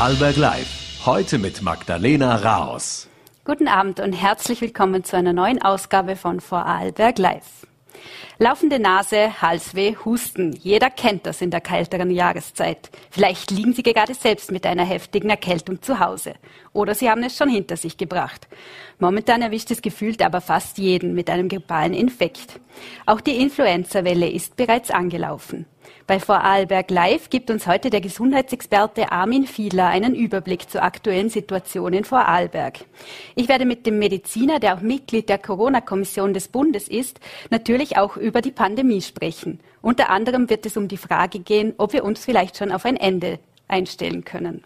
Vorarlberg Live. Heute mit Magdalena Raos. Guten Abend und herzlich willkommen zu einer neuen Ausgabe von Vorarlberg Live. Laufende Nase, Halsweh, Husten. Jeder kennt das in der kälteren Jahreszeit. Vielleicht liegen Sie gerade selbst mit einer heftigen Erkältung zu Hause. Oder Sie haben es schon hinter sich gebracht. Momentan erwischt es gefühlt aber fast jeden mit einem grippalen Infekt. Auch die Influenza-Welle ist bereits angelaufen. Bei Vorarlberg Live gibt uns heute der Gesundheitsexperte Armin Fiedler einen Überblick zur aktuellen Situation in Vorarlberg. Ich werde mit dem Mediziner, der auch Mitglied der Corona-Kommission des Bundes ist, natürlich auch über die Pandemie sprechen. Unter anderem wird es um die Frage gehen, ob wir uns vielleicht schon auf ein Ende einstellen können.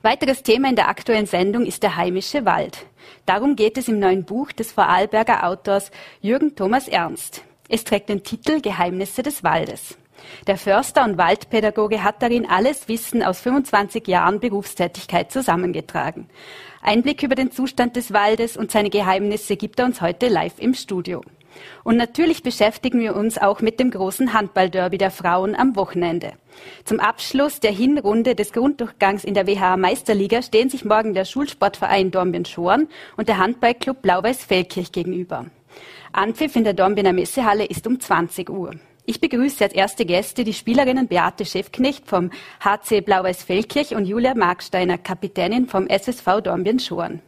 Weiteres Thema in der aktuellen Sendung ist der heimische Wald. Darum geht es im neuen Buch des Vorarlberger Autors Jürgen Thomas Ernst. Es trägt den Titel Geheimnisse des Waldes. Der Förster und Waldpädagoge hat darin alles Wissen aus 25 Jahren Berufstätigkeit zusammengetragen. Einblick über den Zustand des Waldes und seine Geheimnisse gibt er uns heute live im Studio. Und natürlich beschäftigen wir uns auch mit dem großen Handballderby der Frauen am Wochenende. Zum Abschluss der Hinrunde des Grunddurchgangs in der WHA Meisterliga stehen sich morgen der Schulsportverein Dornbirn-Schorn und der Handballclub Blau-Weiß-Feldkirch gegenüber. Anpfiff in der Dornbirner Messehalle ist um 20 Uhr. Ich begrüße als erste Gäste die Spielerinnen Beate Schäfknecht vom HC Blau-Weiß Feldkirch und Julia Marksteiner, Kapitänin vom SSV Dornbirn-Schoren.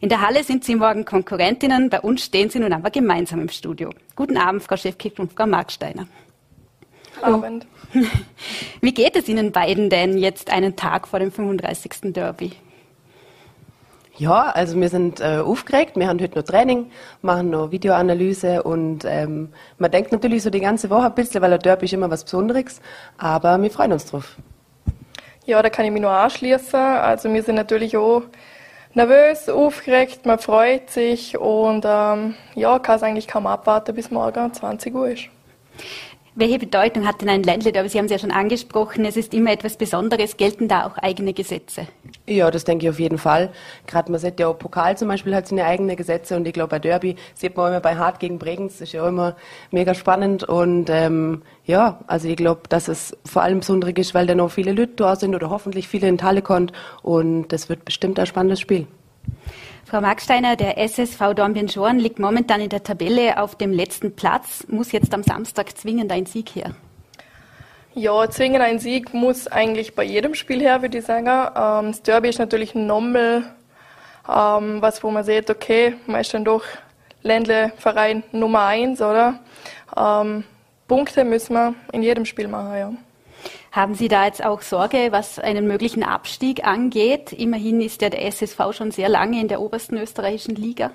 In der Halle sind Sie morgen Konkurrentinnen, bei uns stehen Sie nun aber gemeinsam im Studio. Guten Abend, Frau Schäfknecht und Frau Marksteiner. Abend. Wie geht es Ihnen beiden denn jetzt einen Tag vor dem 35. Derby? Ja, also wir sind äh, aufgeregt, wir haben heute noch Training, machen noch Videoanalyse und ähm, man denkt natürlich so die ganze Woche ein bisschen, weil der Derby ist immer was Besonderes, aber wir freuen uns drauf. Ja, da kann ich mich nur anschließen. Also wir sind natürlich auch nervös, aufgeregt, man freut sich und ähm, ja, kann es eigentlich kaum abwarten, bis morgen 20 Uhr ist. Welche Bedeutung hat denn ein Ländle-Derby? Sie haben es ja schon angesprochen, es ist immer etwas Besonderes. Gelten da auch eigene Gesetze? Ja, das denke ich auf jeden Fall. Gerade man sieht ja auch Pokal zum Beispiel hat seine eigenen Gesetze und ich glaube bei Derby sieht man immer bei Hart gegen Bregenz, das ist ja auch immer mega spannend und ähm, ja, also ich glaube, dass es vor allem besonders ist, weil da noch viele Leute da sind oder hoffentlich viele in Talle kommt und das wird bestimmt ein spannendes Spiel. Frau Marksteiner, der SSV Dornbirn-Schorn liegt momentan in der Tabelle auf dem letzten Platz, muss jetzt am Samstag zwingend ein Sieg her. Ja, zwingend ein Sieg muss eigentlich bei jedem Spiel her, würde ich sagen. Ähm, das Derby ist natürlich ein Nommel, ähm, was wo man sieht, okay, man ist dann doch Ländle-Verein Nummer eins, oder? Ähm, Punkte müssen wir in jedem Spiel machen, ja. Haben Sie da jetzt auch Sorge, was einen möglichen Abstieg angeht? Immerhin ist ja der SSV schon sehr lange in der obersten österreichischen Liga.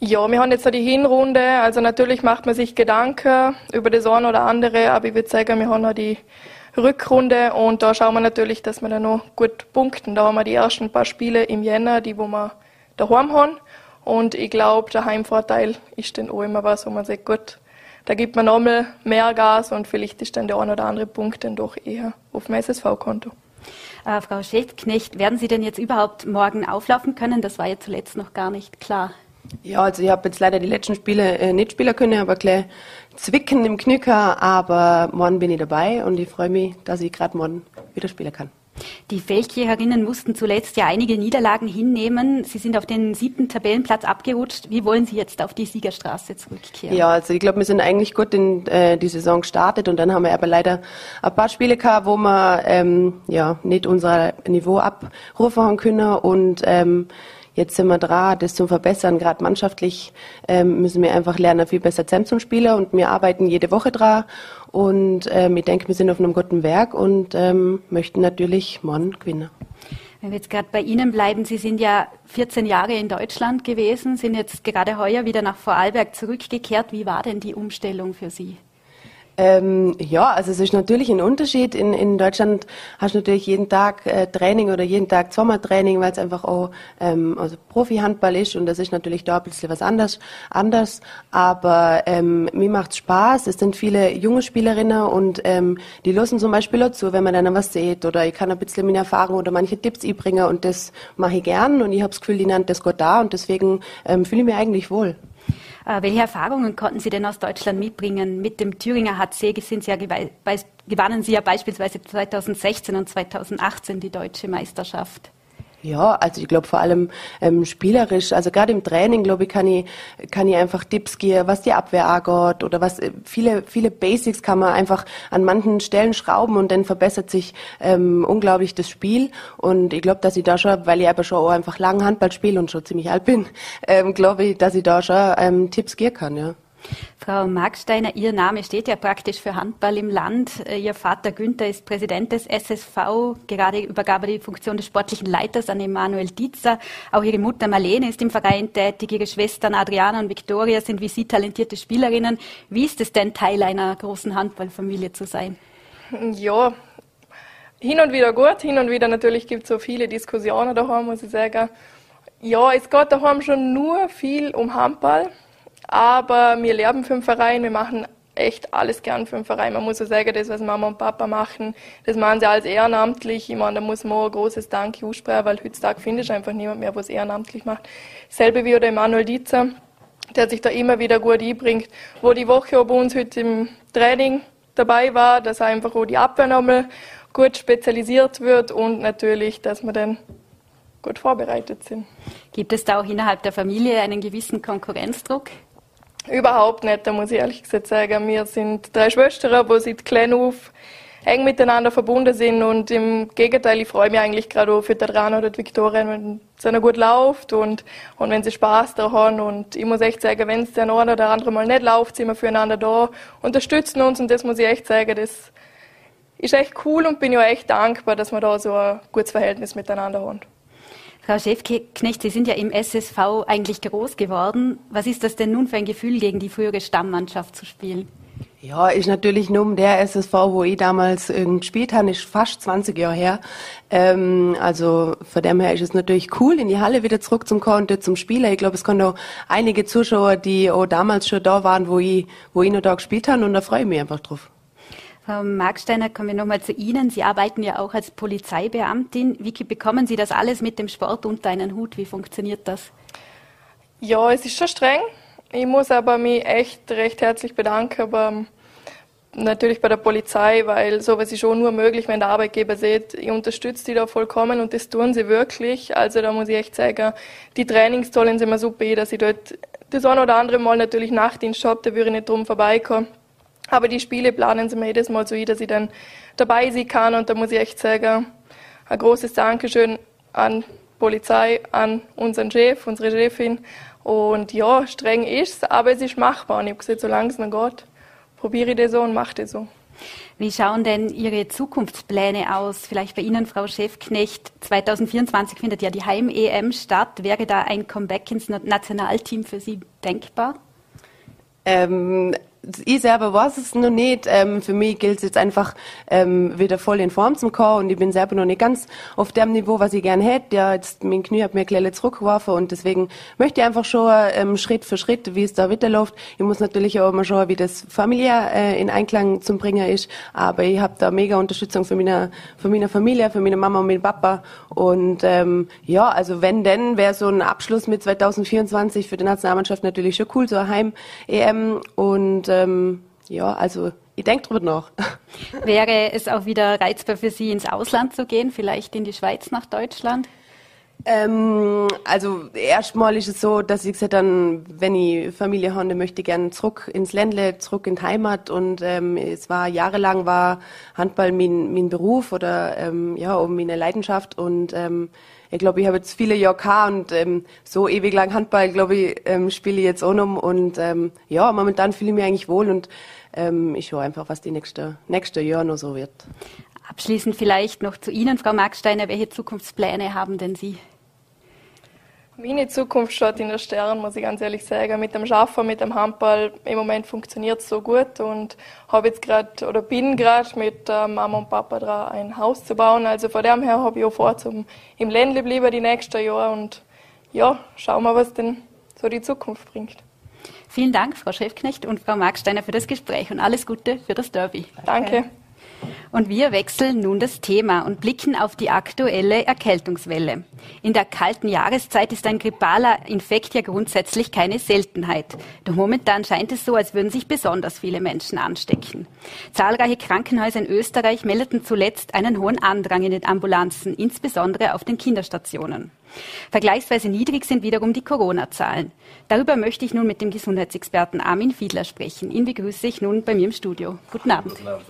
Ja, wir haben jetzt die Hinrunde. Also natürlich macht man sich Gedanken über das eine oder andere, aber ich würde sagen, wir haben noch die Rückrunde und da schauen wir natürlich, dass wir da noch gut punkten. Da haben wir die ersten paar Spiele im Jänner, die wo wir daheim haben. Und ich glaube, der Heimvorteil ist dann auch immer was, wo man sagt, gut, da gibt man nochmal mehr Gas und vielleicht ist dann der ein oder andere Punkt dann doch eher auf dem SSV-Konto. Äh, Frau Schäfknecht, werden Sie denn jetzt überhaupt morgen auflaufen können? Das war ja zuletzt noch gar nicht klar. Ja, also ich habe jetzt leider die letzten Spiele äh, nicht spielen können, aber gleich zwicken im Knücker, aber morgen bin ich dabei und ich freue mich, dass ich gerade morgen wieder spielen kann. Die Feldkircherinnen mussten zuletzt ja einige Niederlagen hinnehmen. Sie sind auf den siebten Tabellenplatz abgerutscht. Wie wollen Sie jetzt auf die Siegerstraße zurückkehren? Ja, also ich glaube, wir sind eigentlich gut in äh, die Saison gestartet und dann haben wir aber leider ein paar Spiele gehabt, wo wir ähm, ja nicht unser Niveau abrufen können und ähm, Jetzt sind wir dran, das zu verbessern. Gerade mannschaftlich ähm, müssen wir einfach lernen, viel besser zusammen zum Spieler und wir arbeiten jede Woche dran. Und ähm, ich denke, wir sind auf einem guten Werk und ähm, möchten natürlich morgen gewinnen. Wenn wir jetzt gerade bei Ihnen bleiben, Sie sind ja 14 Jahre in Deutschland gewesen, sind jetzt gerade heuer wieder nach Vorarlberg zurückgekehrt. Wie war denn die Umstellung für Sie? Ähm, ja, also es ist natürlich ein Unterschied. In, in Deutschland hast du natürlich jeden Tag äh, Training oder jeden Tag zweimal Training, weil es einfach auch ähm, also Profi-Handball ist und das ist natürlich da ein bisschen was anders. anders. Aber ähm, mir macht's Spaß. Es sind viele junge Spielerinnen und ähm, die lassen zum Beispiel auch zu, wenn man dann was sieht oder ich kann ein bisschen meine Erfahrung oder manche Tipps einbringen und das mache ich gern und ich habe das Gefühl, die nennt das Gott da und deswegen ähm, fühle ich mich eigentlich wohl. Äh, welche Erfahrungen konnten Sie denn aus Deutschland mitbringen? Mit dem Thüringer HC sind Sie ja gewannen Sie ja beispielsweise 2016 und 2018 die deutsche Meisterschaft. Ja, also ich glaube vor allem ähm, spielerisch, also gerade im Training, glaube ich, kann ich, kann ich einfach Tipps geben, was die Abwehr angeht oder was äh, viele, viele Basics kann man einfach an manchen Stellen schrauben und dann verbessert sich ähm, unglaublich das Spiel. Und ich glaube, dass ich da schon, weil ich aber schon auch einfach lang Handball spiele und schon ziemlich alt bin, ähm, glaube ich, dass ich da schon ähm, Tipps geben kann, ja. Frau Marksteiner, Ihr Name steht ja praktisch für Handball im Land. Äh, Ihr Vater Günther ist Präsident des SSV. Gerade übergab er die Funktion des sportlichen Leiters an Emanuel Dietzer. Auch Ihre Mutter Marlene ist im Verein tätig. Ihre Schwestern Adriana und Viktoria sind wie Sie talentierte Spielerinnen. Wie ist es denn, Teil einer großen Handballfamilie zu sein? Ja, hin und wieder gut, hin und wieder natürlich gibt es so viele Diskussionen daheim, muss ich sagen. Ja, es geht daheim schon nur viel um Handball. Aber wir leben für den Verein, wir machen echt alles gern für den Verein. Man muss so sagen, das, was Mama und Papa machen, das machen sie alles ehrenamtlich. Ich meine, da muss man ein großes Dank aussprechen, weil heutzutage finde ich einfach niemand mehr, was ehrenamtlich macht. Selbe wie der Emanuel Dietzer, der sich da immer wieder gut einbringt, wo die Woche auch bei uns heute im Training dabei war, dass einfach auch die Abwehr nochmal gut spezialisiert wird und natürlich, dass wir dann gut vorbereitet sind. Gibt es da auch innerhalb der Familie einen gewissen Konkurrenzdruck? Überhaupt nicht, da muss ich ehrlich gesagt sagen. Wir sind drei Schwestern, die seit klein auf eng miteinander verbunden sind und im Gegenteil, ich freue mich eigentlich gerade auch für die Adriana oder Viktoria, wenn es ihnen gut läuft und, und wenn sie Spaß da haben und ich muss echt sagen, wenn es der eine oder andere mal nicht läuft, sind wir füreinander da, unterstützen uns und das muss ich echt sagen, das ist echt cool und bin ja echt dankbar, dass wir da so ein gutes Verhältnis miteinander haben. Frau Schäfknecht, Sie sind ja im SSV eigentlich groß geworden. Was ist das denn nun für ein Gefühl, gegen die frühere Stammmannschaft zu spielen? Ja, ist natürlich nur der SSV, wo ich damals äh, gespielt habe, ist fast 20 Jahre her. Ähm, also von dem her ist es natürlich cool, in die Halle wieder zurückzukommen und zum Spieler. Ich glaube, es kommen auch einige Zuschauer, die auch damals schon da waren, wo ich, wo ich noch da gespielt habe und da freue ich mich einfach drauf. Frau Marksteiner, kommen wir nochmal zu Ihnen. Sie arbeiten ja auch als Polizeibeamtin. Wie bekommen Sie das alles mit dem Sport unter einen Hut? Wie funktioniert das? Ja, es ist schon streng. Ich muss aber mich echt recht herzlich bedanken, aber natürlich bei der Polizei, weil sowas ist schon nur möglich, wenn der Arbeitgeber sieht, ich unterstütze die da vollkommen und das tun sie wirklich. Also da muss ich echt sagen, die Trainingstollen sind mir super, dass ich dort das ein oder andere Mal natürlich Nachtdienst habe, da würde ich nicht drum vorbeikommen. Aber die Spiele planen sie mir jedes Mal so, dass ich dann dabei sein kann. Und da muss ich echt sagen, ein großes Dankeschön an Polizei, an unseren Chef, unsere Chefin. Und ja, streng ist es, aber es ist machbar. Und ich habe gesagt, solange es noch geht, probiere ich das so und mache das so. Wie schauen denn Ihre Zukunftspläne aus? Vielleicht bei Ihnen, Frau Chefknecht. 2024 findet ja die Heim-EM statt. Wäre da ein Comeback ins Nationalteam für Sie denkbar? Ähm, ich selber weiß es noch nicht. Ähm, für mich gilt es jetzt einfach, ähm, wieder voll in Form zu kommen und ich bin selber noch nicht ganz auf dem Niveau, was ich gerne hätte. Ja, jetzt, mein Knie hat mir gleich zurückgeworfen und deswegen möchte ich einfach schon ähm, Schritt für Schritt, wie es da weiterläuft. Ich muss natürlich auch mal schauen, wie das familiär äh, in Einklang zum Bringen ist, aber ich habe da mega Unterstützung von meiner, von meiner Familie, von meiner Mama und meinem Papa und ähm, ja, also wenn denn, wäre so ein Abschluss mit 2024 für die Nationalmannschaft natürlich schon cool, so ein Heim-EM und ähm, ja, also ich denke drüber nach. Wäre es auch wieder reizbar für Sie, ins Ausland zu gehen, vielleicht in die Schweiz nach Deutschland? Ähm, also erstmal ist es so, dass ich gesagt dann, wenn ich Familie habe, möchte ich gerne zurück ins Ländle, zurück in die Heimat und ähm, es war jahrelang war Handball mein, mein Beruf oder ähm, ja um meine Leidenschaft und ähm, ich glaube, ich habe jetzt viele Jahre gehabt und ähm, so ewig lang Handball, glaube ich, ähm, spiele ich jetzt auch noch und ähm, ja, momentan fühle ich mich eigentlich wohl und ähm, ich schaue einfach, was die nächste, nächste Jahr noch so wird. Abschließend vielleicht noch zu Ihnen, Frau Marksteiner. Welche Zukunftspläne haben denn Sie? Meine Zukunft steht in der Stern, muss ich ganz ehrlich sagen. Mit dem Schaffen, mit dem Handball, im Moment funktioniert es so gut und habe jetzt gerade oder bin gerade mit äh, Mama und Papa dran, ein Haus zu bauen. Also von dem her habe ich auch vor, zum im Ländle bleiben die nächsten Jahre und ja, schauen wir, was denn so die Zukunft bringt. Vielen Dank, Frau Chefknecht und Frau Marksteiner, für das Gespräch und alles Gute für das Derby. Danke. Und wir wechseln nun das Thema und blicken auf die aktuelle Erkältungswelle. In der kalten Jahreszeit ist ein grippaler Infekt ja grundsätzlich keine Seltenheit. Doch momentan scheint es so, als würden sich besonders viele Menschen anstecken. Zahlreiche Krankenhäuser in Österreich meldeten zuletzt einen hohen Andrang in den Ambulanzen, insbesondere auf den Kinderstationen. Vergleichsweise niedrig sind wiederum die Corona-Zahlen. Darüber möchte ich nun mit dem Gesundheitsexperten Armin Fiedler sprechen. Ihn begrüße ich nun bei mir im Studio. Guten Abend. Guten Abend.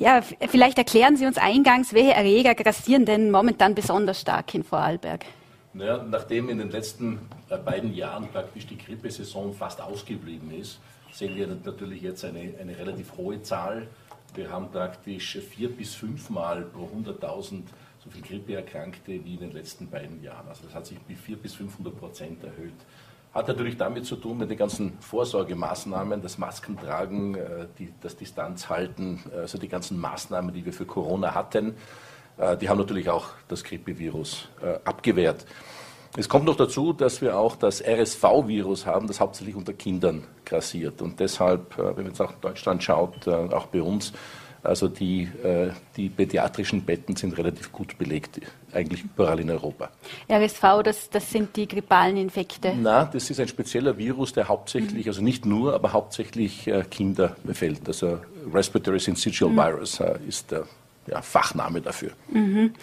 Ja, vielleicht erklären Sie uns eingangs, welche Erreger grassieren denn momentan besonders stark in Vorarlberg? Naja, nachdem in den letzten äh, beiden Jahren praktisch die Grippesaison fast ausgeblieben ist, sehen wir natürlich jetzt eine, eine relativ hohe Zahl. Wir haben praktisch vier bis fünfmal pro 100.000 so viele Grippeerkrankte wie in den letzten beiden Jahren. Also das hat sich bis 400 bis 500 Prozent erhöht. Hat natürlich damit zu tun mit den ganzen Vorsorgemaßnahmen, das Maskentragen, äh, die, das Distanzhalten, also die ganzen Maßnahmen, die wir für Corona hatten. Äh, die haben natürlich auch das Grippevirus abgewehrt. Es kommt noch dazu, dass wir auch das RSV-Virus haben, das hauptsächlich unter Kindern grassiert. Und deshalb, wenn man jetzt auch in Deutschland schaut, auch bei uns, also die, äh, die pädiatrischen Betten sind relativ gut belegt, eigentlich überall in Europa. RSV, das, das sind die grippalen Infekte? Na, das ist ein spezieller Virus, der hauptsächlich, mhm. also nicht nur, aber hauptsächlich äh, Kinder befällt. Also Respiratory Syncytial mhm. Virus äh, ist der ja, Fachname dafür. Mhm.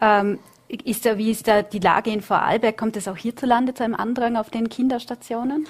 Ähm, ist da, wie ist da die Lage in Vorarlberg? Kommt es auch hierzulande zu einem Andrang auf den Kinderstationen?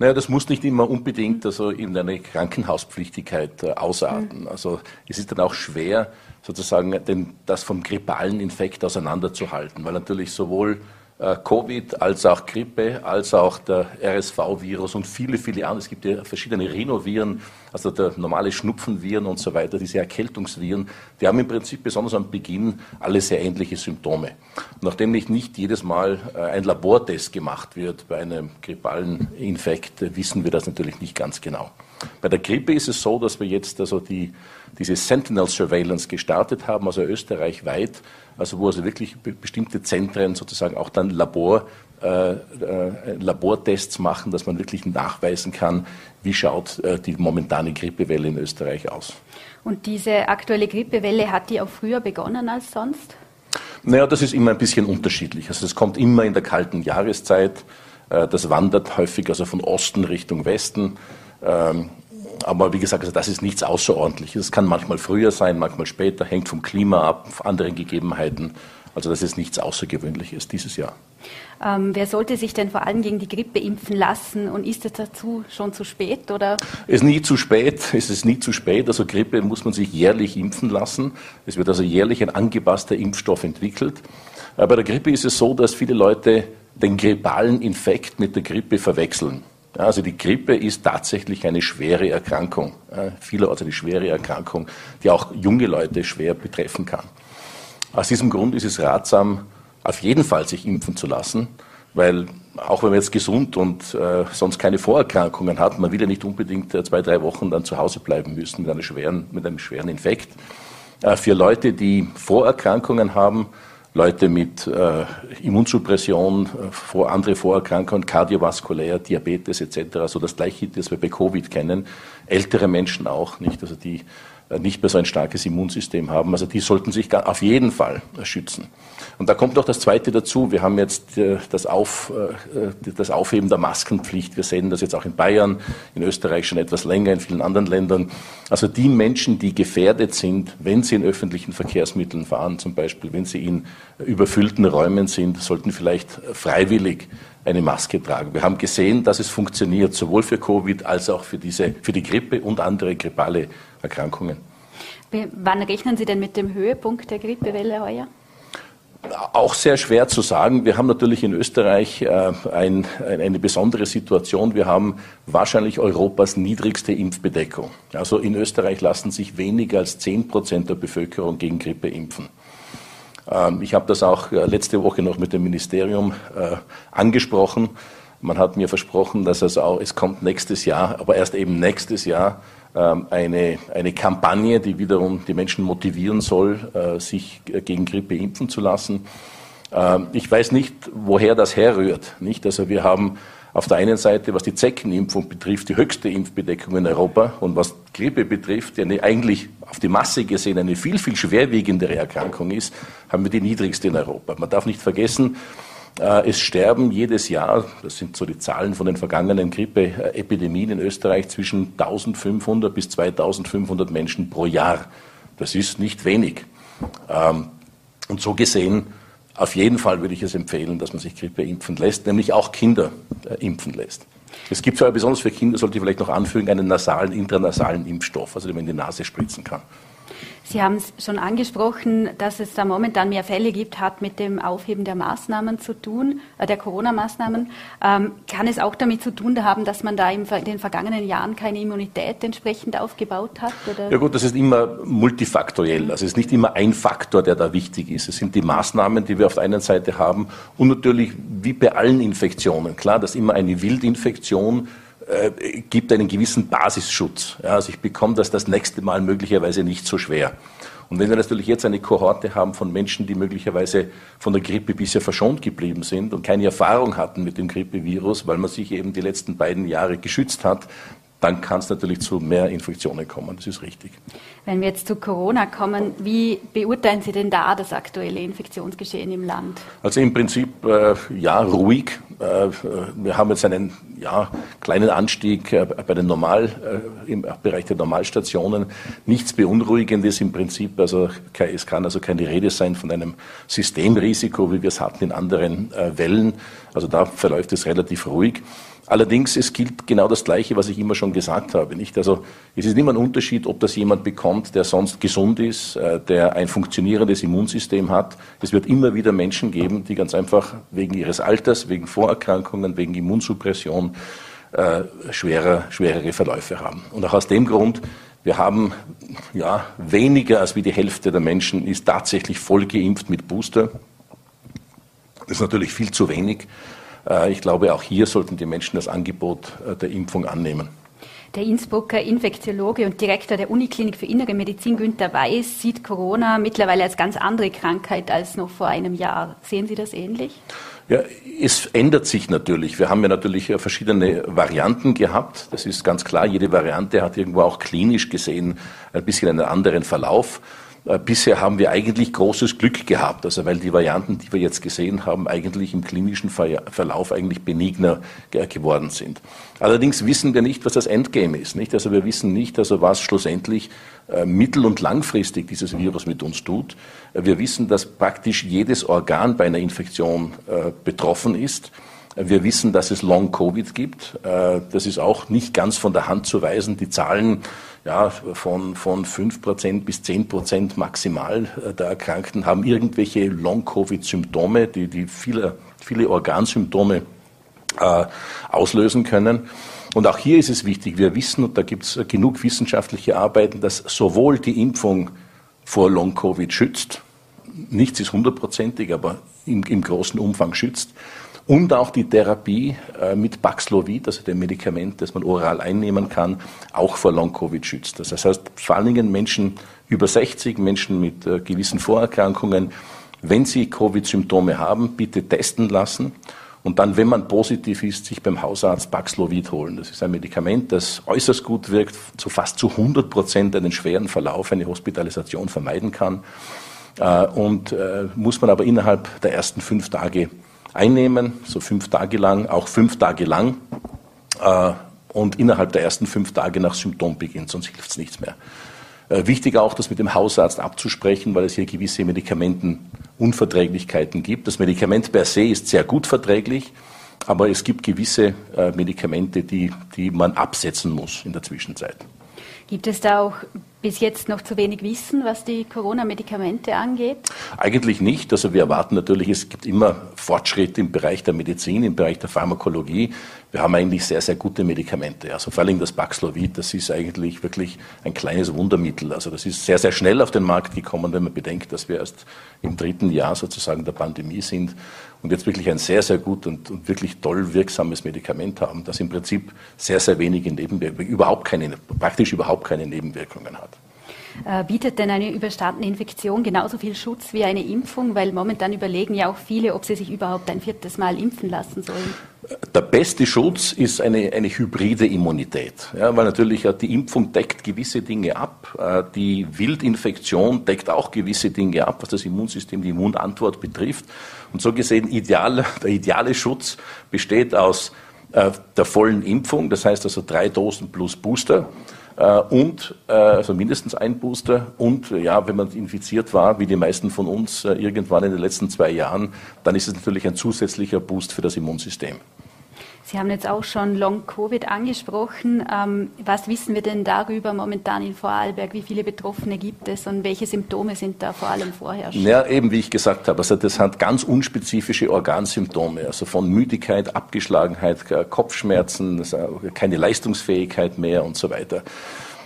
Naja, das muss nicht immer unbedingt also in eine Krankenhauspflichtigkeit äh, ausarten. Mhm. Also es ist dann auch schwer, sozusagen den, das vom grippalen Infekt auseinanderzuhalten, weil natürlich sowohl Covid als auch Grippe, als auch der RSV-Virus und viele, viele andere. Es gibt ja verschiedene Rhinoviren, also der normale Schnupfenviren und so weiter, diese Erkältungsviren, die haben im Prinzip besonders am Beginn alle sehr ähnliche Symptome. Nachdem nicht, jedes Mal äh, ein Labortest gemacht wird bei einem grippalen Infekt, wissen wir das natürlich nicht ganz genau. Bei der Grippe ist es so, dass wir jetzt also die, diese Sentinel Surveillance gestartet haben, also österreichweit, also wo also wirklich bestimmte Zentren sozusagen auch dann Labor, äh, äh, Labortests machen, dass man wirklich nachweisen kann, wie schaut äh, die momentane Grippewelle in Österreich aus. Und diese aktuelle Grippewelle, hat die auch früher begonnen als sonst? Naja, das ist immer ein bisschen unterschiedlich. Also es kommt immer in der kalten Jahreszeit. Äh, das wandert häufig also von Osten Richtung Westen. Ähm, aber wie gesagt, also das ist nichts Außerordentliches. Es kann manchmal früher sein, manchmal später, hängt vom Klima ab, von anderen Gegebenheiten. Also das ist nichts Außergewöhnliches dieses Jahr. Ähm, wer sollte sich denn vor allem gegen die Grippe impfen lassen und ist es dazu schon zu spät? Oder? Es ist nie zu spät, es ist nie zu spät. Also Grippe muss man sich jährlich impfen lassen. Es wird also jährlich ein angepasster Impfstoff entwickelt. Äh, bei der Grippe ist es so, dass viele Leute den grippalen Infekt mit der Grippe verwechseln. Also die Grippe ist tatsächlich eine schwere Erkrankung, vielerorts eine schwere Erkrankung, die auch junge Leute schwer betreffen kann. Aus diesem Grund ist es ratsam, auf jeden Fall sich impfen zu lassen, weil auch wenn man jetzt gesund und äh, sonst keine Vorerkrankungen hat, man will ja nicht unbedingt äh, zwei, drei Wochen dann zu Hause bleiben müssen mit, schweren, mit einem schweren Infekt. Äh, für Leute, die Vorerkrankungen haben, Leute mit äh, Immunsuppression, äh, vor, andere Vorerkrankungen, kardiovaskulär, Diabetes etc., so das gleiche, das wir bei Covid kennen. Ältere Menschen auch, nicht, also die nicht mehr so ein starkes Immunsystem haben. Also die sollten sich auf jeden Fall schützen. Und da kommt noch das Zweite dazu. Wir haben jetzt äh, das, Auf, äh, das Aufheben der Maskenpflicht. Wir sehen das jetzt auch in Bayern, in Österreich schon etwas länger, in vielen anderen Ländern. Also die Menschen, die gefährdet sind, wenn sie in öffentlichen Verkehrsmitteln fahren, zum Beispiel wenn sie in überfüllten Räumen sind, sollten vielleicht freiwillig eine Maske tragen. Wir haben gesehen, dass es funktioniert, sowohl für Covid als auch für, diese, für die Grippe und andere grippale Erkrankungen. Wann rechnen Sie denn mit dem Höhepunkt der Grippewelle heuer? Auch sehr schwer zu sagen. Wir haben natürlich in Österreich äh, ein, eine besondere Situation. Wir haben wahrscheinlich Europas niedrigste Impfbedeckung. Also in Österreich lassen sich weniger als 10 Prozent der Bevölkerung gegen Grippe impfen. Ähm, ich habe das auch äh, letzte Woche noch mit dem Ministerium äh, angesprochen. Man hat mir versprochen, dass es auch, es kommt nächstes Jahr, aber erst eben nächstes Jahr ähm, eine, eine Kampagne, die wiederum die Menschen motivieren soll, äh, sich gegen Grippe impfen zu lassen. Ähm, ich weiß nicht, woher das herrührt. Nicht? Also wir haben auf der einen Seite, was die Zeckenimpfung betrifft, die höchste Impfbedeckung in Europa und was Grippe betrifft, die eine, eigentlich auf die Masse gesehen eine viel, viel schwerwiegendere Erkrankung ist, haben wir die niedrigste in Europa. Man darf nicht vergessen, äh, es sterben jedes Jahr, das sind so die Zahlen von den vergangenen Grippeepidemien in Österreich, zwischen 1500 bis 2500 Menschen pro Jahr. Das ist nicht wenig. Ähm, und so gesehen, auf jeden Fall würde ich es empfehlen, dass man sich Grippe impfen lässt, nämlich auch Kinder äh, impfen lässt. Es gibt zwar besonders für Kinder, sollte ich vielleicht noch anfügen, einen nasalen, intranasalen Impfstoff, also den man in die Nase spritzen kann. Sie haben es schon angesprochen, dass es da momentan mehr Fälle gibt, hat mit dem Aufheben der Maßnahmen zu tun, äh, der Corona-Maßnahmen. Ähm, kann es auch damit zu tun haben, dass man da in den vergangenen Jahren keine Immunität entsprechend aufgebaut hat? Oder? Ja gut, das ist immer multifaktoriell. Also es ist nicht immer ein Faktor, der da wichtig ist. Es sind die Maßnahmen, die wir auf der einen Seite haben und natürlich wie bei allen Infektionen. Klar, dass immer eine Wildinfektion äh, gibt einen gewissen Basisschutz. Ja, also ich bekomme das das nächste Mal möglicherweise nicht so schwer. Und wenn wir natürlich jetzt eine Kohorte haben von Menschen, die möglicherweise von der Grippe bisher verschont geblieben sind und keine Erfahrung hatten mit dem Grippevirus, weil man sich eben die letzten beiden Jahre geschützt hat, dann kann es natürlich zu mehr Infektionen kommen. Das ist richtig. Wenn wir jetzt zu Corona kommen, wie beurteilen Sie denn da das aktuelle Infektionsgeschehen im Land? Also im Prinzip äh, ja ruhig. Äh, wir haben jetzt einen ja, kleinen Anstieg äh, bei den Normal, äh, im Bereich der Normalstationen. Nichts Beunruhigendes im Prinzip. Also es kann also keine Rede sein von einem Systemrisiko, wie wir es hatten in anderen äh, Wellen. Also da verläuft es relativ ruhig. Allerdings, es gilt genau das Gleiche, was ich immer schon gesagt habe. Nicht? Also, es ist immer ein Unterschied, ob das jemand bekommt, der sonst gesund ist, äh, der ein funktionierendes Immunsystem hat. Es wird immer wieder Menschen geben, die ganz einfach wegen ihres Alters, wegen Vorerkrankungen, wegen Immunsuppression äh, schwerer, schwerere Verläufe haben. Und auch aus dem Grund, wir haben ja, weniger als wie die Hälfte der Menschen ist tatsächlich voll geimpft mit Booster. Das ist natürlich viel zu wenig. Äh, ich glaube, auch hier sollten die Menschen das Angebot äh, der Impfung annehmen. Der Innsbrucker Infektiologe und Direktor der Uniklinik für Innere Medizin Günther Weiß sieht Corona mittlerweile als ganz andere Krankheit als noch vor einem Jahr. Sehen Sie das ähnlich? Ja, es ändert sich natürlich. Wir haben ja natürlich äh, verschiedene Varianten gehabt. Das ist ganz klar. Jede Variante hat irgendwo auch klinisch gesehen ein bisschen einen anderen Verlauf. Äh, bisher haben wir eigentlich großes Glück gehabt, also weil die Varianten, die wir jetzt gesehen haben, eigentlich im klinischen Verlauf eigentlich benigner geworden sind. Allerdings wissen wir nicht, was das Endgame ist. Nicht? Also wir wissen nicht, also was schlussendlich äh, mittel- und langfristig dieses Virus mit uns tut. Äh, wir wissen, dass praktisch jedes Organ bei einer Infektion betroffen ist. Wir wissen, dass es Long-Covid gibt. Das ist auch nicht ganz von der Hand zu weisen. Die Zahlen ja, von, von 5% bis 10% maximal äh, der Erkrankten haben irgendwelche Long-Covid-Symptome, die, die viele, viele Organsymptome äh, auslösen können. Und auch hier ist es wichtig, wir wissen, und da gibt es genug wissenschaftliche Arbeiten, dass sowohl die Impfung vor Long-Covid schützt, nichts ist hundertprozentig, aber im, im großen Umfang schützt, und auch die Therapie äh, mit Paxlovid, also dem Medikament, das man oral einnehmen kann, auch vor Long-Covid schützt. Das heißt, vor allen Dingen Menschen über 60, Menschen mit äh, gewissen Vorerkrankungen, wenn sie Covid-Symptome haben, bitte testen lassen und dann, wenn man positiv ist, sich beim Hausarzt Paxlovid holen. Das ist ein Medikament, das äußerst gut wirkt, zu fast zu 100 Prozent einen schweren Verlauf, eine Hospitalisation vermeiden kann. Äh, und muss man aber innerhalb der ersten fünf Tage einnehmen, so fünf Tage lang, auch fünf Tage lang äh, und innerhalb der ersten fünf Tage nach Symptombeginn, sonst hilft es nichts mehr. Äh, wichtig auch, das mit dem Hausarzt abzusprechen, weil es hier gewisse Medikamentenunverträglichkeiten gibt. Das Medikament per se ist sehr gut verträglich, aber es gibt gewisse äh, Medikamente, die, die man absetzen muss in der Zwischenzeit. Gibt es da auch bis jetzt noch zu wenig Wissen, was die Corona-Medikamente angeht? Eigentlich nicht. Also wir erwarten natürlich, es gibt immer Fortschritte im Bereich der Medizin, im Bereich der Pharmakologie. Wir haben eigentlich sehr, sehr gute Medikamente. Also vor allem das Paxlovid, das ist eigentlich wirklich ein kleines Wundermittel. Also das ist sehr, sehr schnell auf den Markt gekommen, wenn man bedenkt, dass wir erst im dritten Jahr sozusagen der Pandemie sind und jetzt wirklich ein sehr, sehr gut und, und wirklich toll wirksames Medikament haben, das im Prinzip sehr, sehr wenige Nebenwirkungen, überhaupt keine, praktisch überhaupt keine Nebenwirkungen hat. Äh, bietet denn eine überstandene Infektion genauso viel Schutz wie eine Impfung? Weil momentan überlegen ja auch viele, ob sie sich überhaupt ein viertes Mal impfen lassen sollen. Der beste Schutz ist eine, eine hybride Immunität, ja, weil natürlich äh, die Impfung deckt gewisse Dinge ab, äh, die Wildinfektion deckt auch gewisse Dinge ab, was das Immunsystem, die Immunantwort betrifft. Und so gesehen, ideal, der ideale Schutz besteht aus der vollen Impfung, das heißt also drei Dosen plus Booster und äh, also mindestens ein Booster und ja, wenn man infiziert war, wie die meisten von uns irgendwann in den letzten zwei Jahren, dann ist es natürlich ein zusätzlicher Boost für das Immunsystem. Sie haben jetzt auch schon Long-Covid angesprochen. Ähm, was wissen wir denn darüber momentan in Vorarlberg? Wie viele Betroffene gibt es und welche Symptome sind da vor allem vorherrschend? Ja, eben wie ich gesagt habe, also das hat ganz unspezifische Organsymptome, also von Müdigkeit, Abgeschlagenheit, Kopfschmerzen, keine Leistungsfähigkeit mehr und so weiter.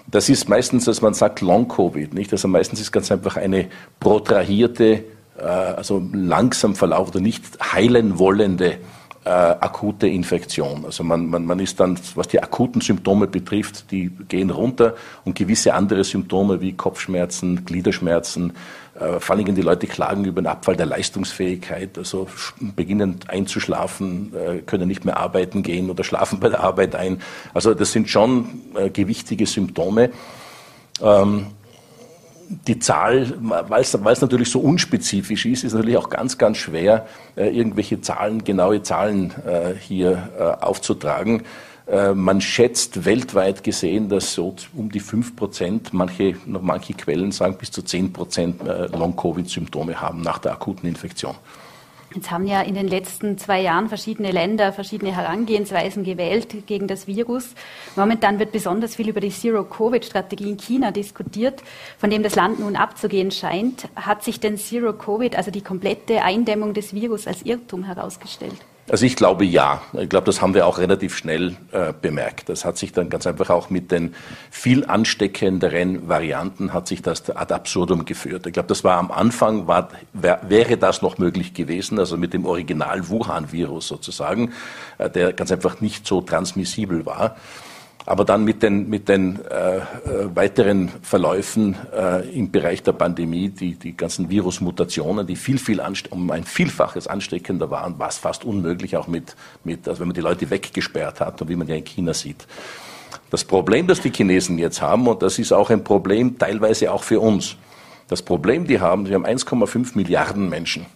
Das ist meistens, dass man sagt Long-Covid, nicht? Also meistens ist ganz einfach eine protrahierte, äh, also langsam verlauf oder nicht heilen wollende äh, akute Infektion. Also man, man, man ist dann, was die akuten Symptome betrifft, die gehen runter und gewisse andere Symptome wie Kopfschmerzen, Gliederschmerzen, äh, vor allem die Leute klagen über den Abfall der Leistungsfähigkeit, also beginnen einzuschlafen, äh, können nicht mehr arbeiten gehen oder schlafen bei der Arbeit ein. Also das sind schon äh, gewichtige Symptome. Ähm, die Zahl, weil es natürlich so unspezifisch ist, ist natürlich auch ganz, ganz schwer, äh, irgendwelche Zahlen, genaue Zahlen äh, hier äh, aufzutragen. Man schätzt weltweit gesehen, dass so um die 5 Prozent, manche, noch manche Quellen sagen bis zu 10 Prozent Long-Covid-Symptome haben nach der akuten Infektion. Jetzt haben ja in den letzten zwei Jahren verschiedene Länder verschiedene Herangehensweisen gewählt gegen das Virus. Momentan wird besonders viel über die Zero-Covid-Strategie in China diskutiert, von dem das Land nun abzugehen scheint. Hat sich denn Zero-Covid, also die komplette Eindämmung des Virus, als Irrtum herausgestellt? Also ich glaube ja. Ich glaube, das haben wir auch relativ schnell äh, bemerkt. Das hat sich dann ganz einfach auch mit den viel ansteckenderen Varianten hat sich das ad absurdum geführt. Ich glaube, das war am Anfang, war, wär, wäre das noch möglich gewesen, also mit dem Original Wuhan-Virus sozusagen, äh, der ganz einfach nicht so transmissibel war. Aber dann mit den, mit den äh, äh, weiteren Verläufen äh, im Bereich der Pandemie, die, die ganzen Virusmutationen, die viel, viel um ein Vielfaches ansteckender waren, war es fast unmöglich, auch mit, mit, also wenn man die Leute weggesperrt hat und wie man ja in China sieht. Das Problem, das die Chinesen jetzt haben, und das ist auch ein Problem teilweise auch für uns, das Problem, die haben, sie haben 1,5 Milliarden Menschen.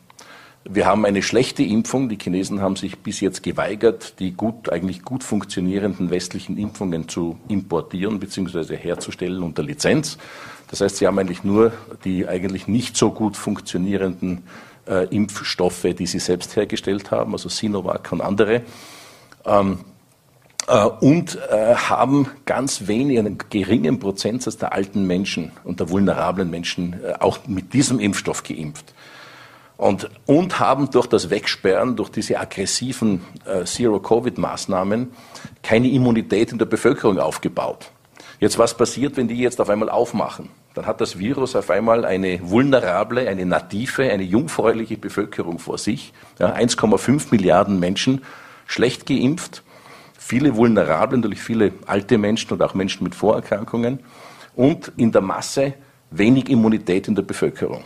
Wir haben eine schlechte Impfung. Die Chinesen haben sich bis jetzt geweigert, die gut, eigentlich gut funktionierenden westlichen Impfungen zu importieren bzw. herzustellen unter Lizenz. Das heißt, sie haben eigentlich nur die eigentlich nicht so gut funktionierenden äh, Impfstoffe, die sie selbst hergestellt haben, also Sinovac und andere. Ähm, äh, und äh, haben ganz wenig, einen geringen Prozentsatz der alten Menschen und der vulnerablen Menschen äh, auch mit diesem Impfstoff geimpft. Und, und haben durch das Wegsperren, durch diese aggressiven äh, Zero-Covid-Maßnahmen keine Immunität in der Bevölkerung aufgebaut. Jetzt, was passiert, wenn die jetzt auf einmal aufmachen? Dann hat das Virus auf einmal eine vulnerable, eine native, eine jungfräuliche Bevölkerung vor sich. Ja, 1,5 Milliarden Menschen schlecht geimpft, viele vulnerable, natürlich viele alte Menschen und auch Menschen mit Vorerkrankungen und in der Masse wenig Immunität in der Bevölkerung.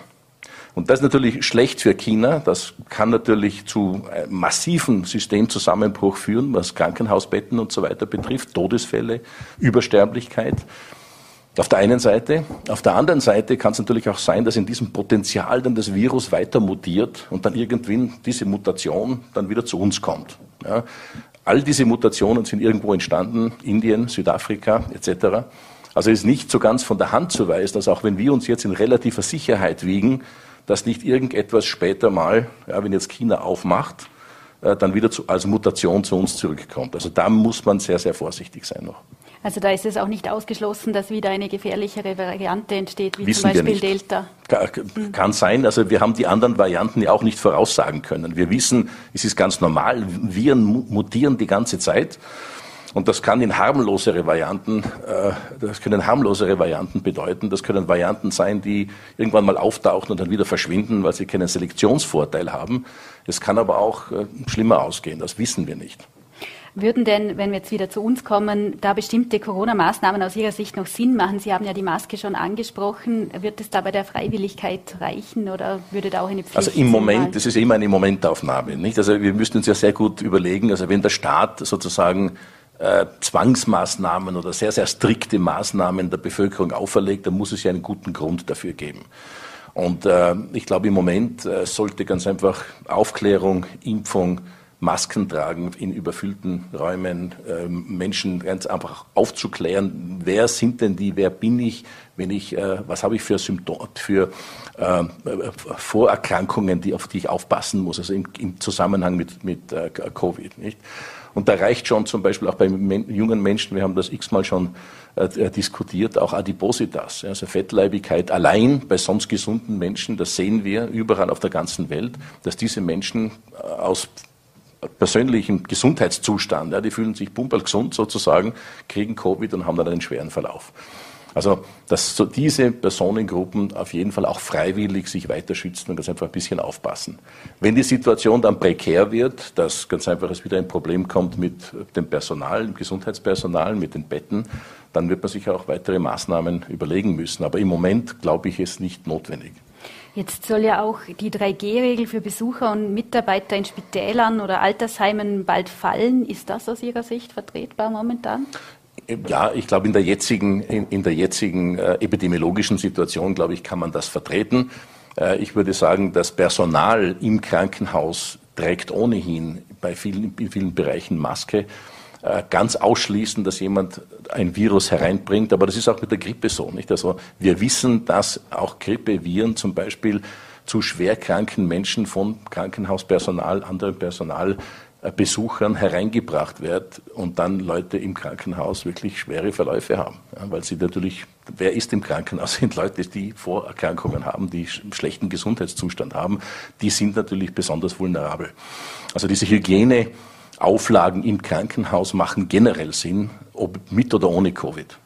Und das ist natürlich schlecht für China. Das kann natürlich zu massiven Systemzusammenbruch führen, was Krankenhausbetten und so weiter betrifft, Todesfälle, Übersterblichkeit. Auf der einen Seite. Auf der anderen Seite kann es natürlich auch sein, dass in diesem Potenzial dann das Virus weiter mutiert und dann irgendwann diese Mutation dann wieder zu uns kommt. Ja. All diese Mutationen sind irgendwo entstanden, Indien, Südafrika etc. Also ist nicht so ganz von der Hand zu weisen, dass auch wenn wir uns jetzt in relativer Sicherheit wiegen, dass nicht irgendetwas später mal, ja, wenn jetzt China aufmacht, äh, dann wieder zu, als Mutation zu uns zurückkommt. Also da muss man sehr, sehr vorsichtig sein noch. Also da ist es auch nicht ausgeschlossen, dass wieder eine gefährlichere Variante entsteht, wie Wissen zum Beispiel Delta. Kann, kann sein. Also wir haben die anderen Varianten ja auch nicht voraussagen können. Wir wissen, es ist ganz normal, Viren mutieren die ganze Zeit. Und das kann in harmlosere Varianten, äh, das können harmlosere Varianten bedeuten. Das können Varianten sein, die irgendwann mal auftauchen und dann wieder verschwinden, weil sie keinen Selektionsvorteil haben. Es kann aber auch äh, schlimmer ausgehen. Das wissen wir nicht. Würden denn, wenn wir jetzt wieder zu uns kommen, da bestimmte Corona-Maßnahmen aus Ihrer Sicht noch Sinn machen? Sie haben ja die Maske schon angesprochen. Wird es da bei der Freiwilligkeit reichen oder würde da auch eine Pflicht Also im Moment, das ist immer eine Momentaufnahme. Nicht? Also wir müssten uns ja sehr gut überlegen, also wenn der Staat sozusagen äh, Zwangsmaßnahmen oder sehr, sehr strikte Maßnahmen der Bevölkerung auferlegt, dann muss es ja einen guten Grund dafür geben. Und äh, ich glaube, im Moment äh, sollte ganz einfach Aufklärung, Impfung, Masken tragen in überfüllten Räumen, äh, Menschen ganz einfach aufzuklären, wer sind denn die, wer bin ich, wenn ich, äh, was habe ich für Symptome, für äh, Vorerkrankungen, die, auf die ich aufpassen muss, also im, im Zusammenhang mit, mit äh, Covid. Nicht? Und da reicht schon zum Beispiel auch bei jungen Menschen, wir haben das x-mal schon äh, äh, diskutiert, auch Adipositas, also Fettleibigkeit allein bei sonst gesunden Menschen, das sehen wir überall auf der ganzen Welt, dass diese Menschen äh, aus persönlichem Gesundheitszustand. Ja, die fühlen sich pumperlgesund sozusagen, kriegen Covid und haben dann einen schweren Verlauf. Also, dass so diese Personengruppen auf jeden Fall auch freiwillig sich weiter schützen und ganz einfach ein bisschen aufpassen. Wenn die Situation dann prekär wird, dass ganz einfach es wieder ein Problem kommt mit dem Personal, dem Gesundheitspersonal, mit den Betten, dann wird man sich auch weitere Maßnahmen überlegen müssen. Aber im Moment glaube ich es nicht notwendig. Jetzt soll ja auch die 3G-Regel für Besucher und Mitarbeiter in Spitälern oder Altersheimen bald fallen. Ist das aus Ihrer Sicht vertretbar momentan? Ja, ich glaube, in der jetzigen, in, in der jetzigen äh, epidemiologischen Situation, glaube ich, kann man das vertreten. Äh, ich würde sagen, das Personal im Krankenhaus trägt ohnehin bei vielen, in vielen Bereichen Maske. Äh, ganz ausschließen, dass jemand ein Virus hereinbringt. Aber das ist auch mit der Grippe so. Nicht? Also wir wissen, dass auch Grippeviren zum Beispiel zu schwerkranken Menschen von Krankenhauspersonal, anderem Personal Besuchern hereingebracht wird und dann Leute im Krankenhaus wirklich schwere Verläufe haben. Ja, weil sie natürlich, wer ist im Krankenhaus? Sind Leute, die Vorerkrankungen haben, die einen schlechten Gesundheitszustand haben, die sind natürlich besonders vulnerabel. Also diese Hygiene, Auflagen im Krankenhaus machen generell Sinn, ob mit oder ohne Covid.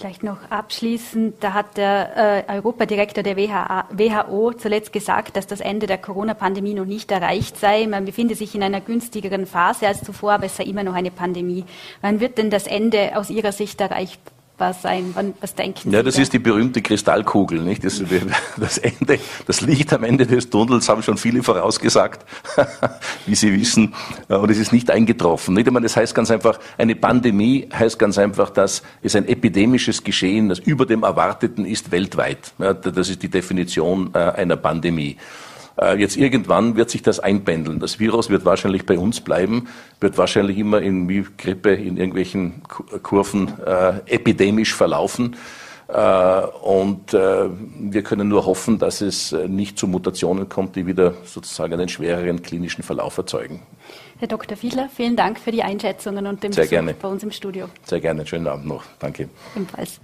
Vielleicht noch abschließend, da hat der äh, Europadirektor der WHO zuletzt gesagt, dass das Ende der Corona-Pandemie noch nicht erreicht sei. Man befinde sich in einer günstigeren Phase als zuvor, aber es sei immer noch eine Pandemie. Wann wird denn das Ende aus Ihrer Sicht erreicht machbar sein? Wann, was denken Sie? Ja, das da? ist die berühmte Kristallkugel, nicht? Das, das, Ende, das Licht am Ende des Tunnels haben schon viele vorausgesagt, wie Sie wissen, und es ist nicht eingetroffen. Nicht? das heißt ganz einfach, eine Pandemie heißt ganz einfach, dass es ein epidemisches Geschehen, das über dem Erwarteten ist weltweit. Ja, das ist die Definition äh, einer Pandemie. Äh, jetzt irgendwann wird sich das einpendeln. Das Virus wird wahrscheinlich bei uns bleiben, wird wahrscheinlich immer in wie Grippe in irgendwelchen Kurven äh, epidemisch verlaufen. Äh, und äh, wir können nur hoffen, dass es äh, nicht zu Mutationen kommt, die wieder sozusagen einen schwereren klinischen Verlauf erzeugen. Herr Dr. Fiedler, vielen Dank für die Einschätzungen und den Sehr Besuch gerne. bei uns im Studio. Sehr gerne. Schönen Abend noch. Danke. Ebenfalls.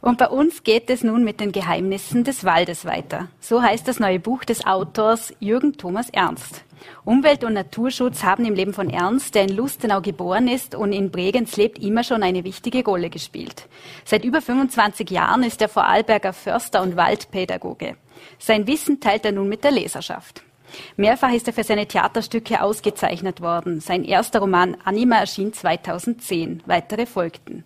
Und bei uns geht es nun mit den Geheimnissen des Waldes weiter. So heißt das neue Buch des Autors Jürgen Thomas Ernst. Umwelt- und Naturschutz haben im Leben von Ernst, der in Lustenau geboren ist und in Bregenz lebt, immer schon eine wichtige Rolle gespielt. Seit über 25 Jahren ist er Vorarlberger Förster und Waldpädagoge. Sein Wissen teilt er nun mit der Leserschaft. Mehrfach ist er für seine Theaterstücke ausgezeichnet worden. Sein erster Roman Anima erschien 2010. Weitere folgten.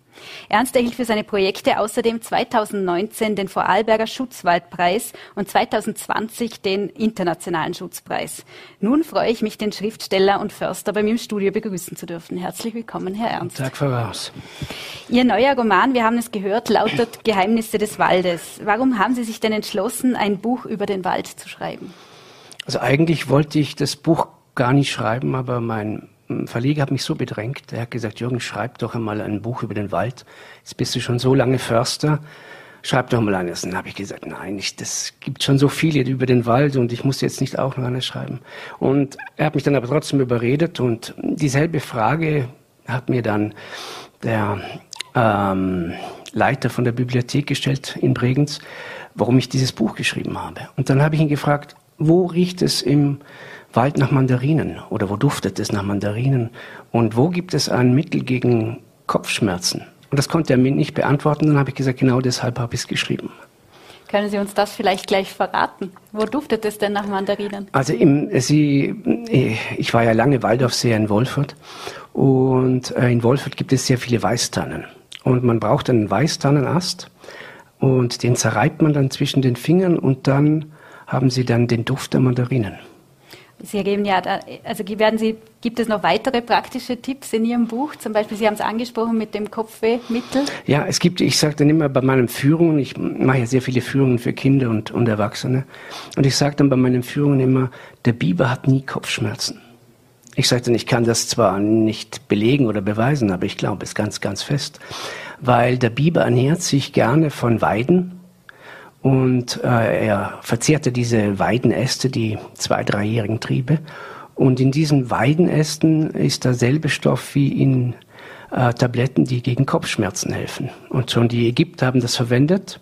Ernst erhielt für seine Projekte außerdem 2019 den Vorarlberger Schutzwaldpreis und 2020 den Internationalen Schutzpreis. Nun freue ich mich, den Schriftsteller und Förster bei mir im Studio begrüßen zu dürfen. Herzlich willkommen, Herr Ernst. Tag voraus. Ihr neuer Roman, wir haben es gehört, lautet Geheimnisse des Waldes. Warum haben Sie sich denn entschlossen, ein Buch über den Wald zu schreiben? Also eigentlich wollte ich das Buch gar nicht schreiben, aber mein Verleger hat mich so bedrängt. Er hat gesagt, Jürgen, schreib doch einmal ein Buch über den Wald. Jetzt bist du schon so lange Förster. Schreib doch mal eines. Dann habe ich gesagt, nein, ich, das gibt schon so viele über den Wald und ich muss jetzt nicht auch noch eines schreiben. Und er hat mich dann aber trotzdem überredet und dieselbe Frage hat mir dann der ähm, Leiter von der Bibliothek gestellt in Bregenz, warum ich dieses Buch geschrieben habe. Und dann habe ich ihn gefragt, wo riecht es im Wald nach Mandarinen oder wo duftet es nach Mandarinen und wo gibt es ein Mittel gegen Kopfschmerzen? Und das konnte er mir nicht beantworten. Dann habe ich gesagt, genau deshalb habe ich es geschrieben. Können Sie uns das vielleicht gleich verraten? Wo duftet es denn nach Mandarinen? Also im, Sie, ich war ja lange Waldaufseher in Wolfurt Und äh, in Wolfurt gibt es sehr viele Weißtannen. Und man braucht einen Weißtannenast und den zerreibt man dann zwischen den Fingern und dann haben Sie dann den Duft der Mandarinen. Sie ergeben ja, also werden Sie, gibt es noch weitere praktische Tipps in Ihrem Buch? Zum Beispiel, Sie haben es angesprochen mit dem Kopfwehmittel. Ja, es gibt, ich sage dann immer bei meinen Führungen, ich mache ja sehr viele Führungen für Kinder und, und Erwachsene, und ich sage dann bei meinen Führungen immer, der Biber hat nie Kopfschmerzen. Ich sage dann, ich kann das zwar nicht belegen oder beweisen, aber ich glaube es ganz, ganz fest, weil der Biber ernährt sich gerne von Weiden und äh, er verzehrte diese Weidenäste, die zwei, dreijährigen Triebe. Und in diesen Weidenästen ist derselbe Stoff wie in äh, Tabletten, die gegen Kopfschmerzen helfen. Und schon die Ägypter haben das verwendet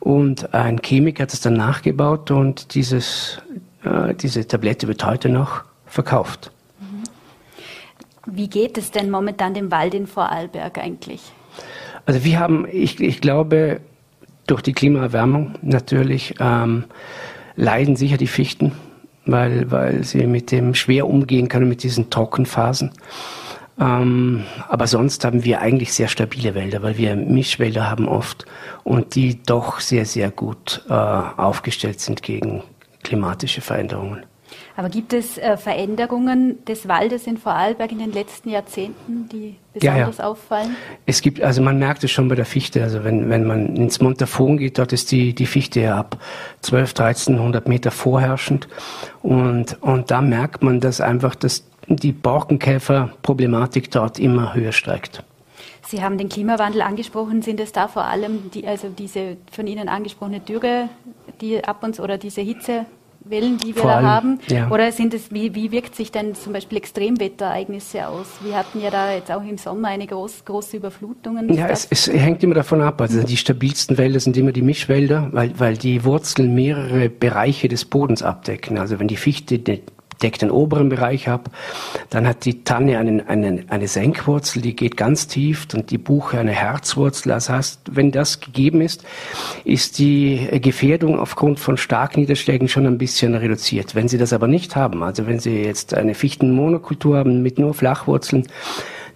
und ein Chemiker hat es dann nachgebaut und dieses, äh, diese Tablette wird heute noch verkauft. Mhm. Wie geht es denn momentan dem Wald in Vorarlberg eigentlich? Also wir haben, ich, ich glaube, durch die Klimaerwärmung natürlich ähm, leiden sicher die Fichten, weil, weil sie mit dem schwer umgehen können, mit diesen Trockenphasen. Ähm, aber sonst haben wir eigentlich sehr stabile Wälder, weil wir Mischwälder haben oft und die doch sehr, sehr gut äh, aufgestellt sind gegen klimatische Veränderungen. Aber gibt es äh, Veränderungen des Waldes in Vorarlberg in den letzten Jahrzehnten, die besonders ja, ja. auffallen? Es gibt, also man merkt es schon bei der Fichte. Also wenn, wenn man ins Montafon geht, dort ist die, die Fichte ja ab 12, 1300 Meter vorherrschend. Und, und da merkt man, dass einfach das, die Borkenkäferproblematik dort immer höher steigt. Sie haben den Klimawandel angesprochen. Sind es da vor allem die, also diese von Ihnen angesprochene Dürre, die ab uns oder diese Hitze Wellen, die wir Vor da allem, haben? Ja. Oder sind es, wie, wie wirkt sich denn zum Beispiel Extremwetterereignisse aus? Wir hatten ja da jetzt auch im Sommer eine groß, große Überflutungen. Ja, es, es, hängt immer davon ab. Also die stabilsten Wälder sind immer die Mischwälder, weil, weil die Wurzeln mehrere Bereiche des Bodens abdecken. Also wenn die Fichte deckt den oberen Bereich ab. Dann hat die Tanne einen, einen, eine Senkwurzel, die geht ganz tief und die Buche eine Herzwurzel. Das heißt, wenn das gegeben ist, ist die Gefährdung aufgrund von starken Niederschlägen schon ein bisschen reduziert. Wenn Sie das aber nicht haben, also wenn Sie jetzt eine Fichtenmonokultur haben mit nur Flachwurzeln,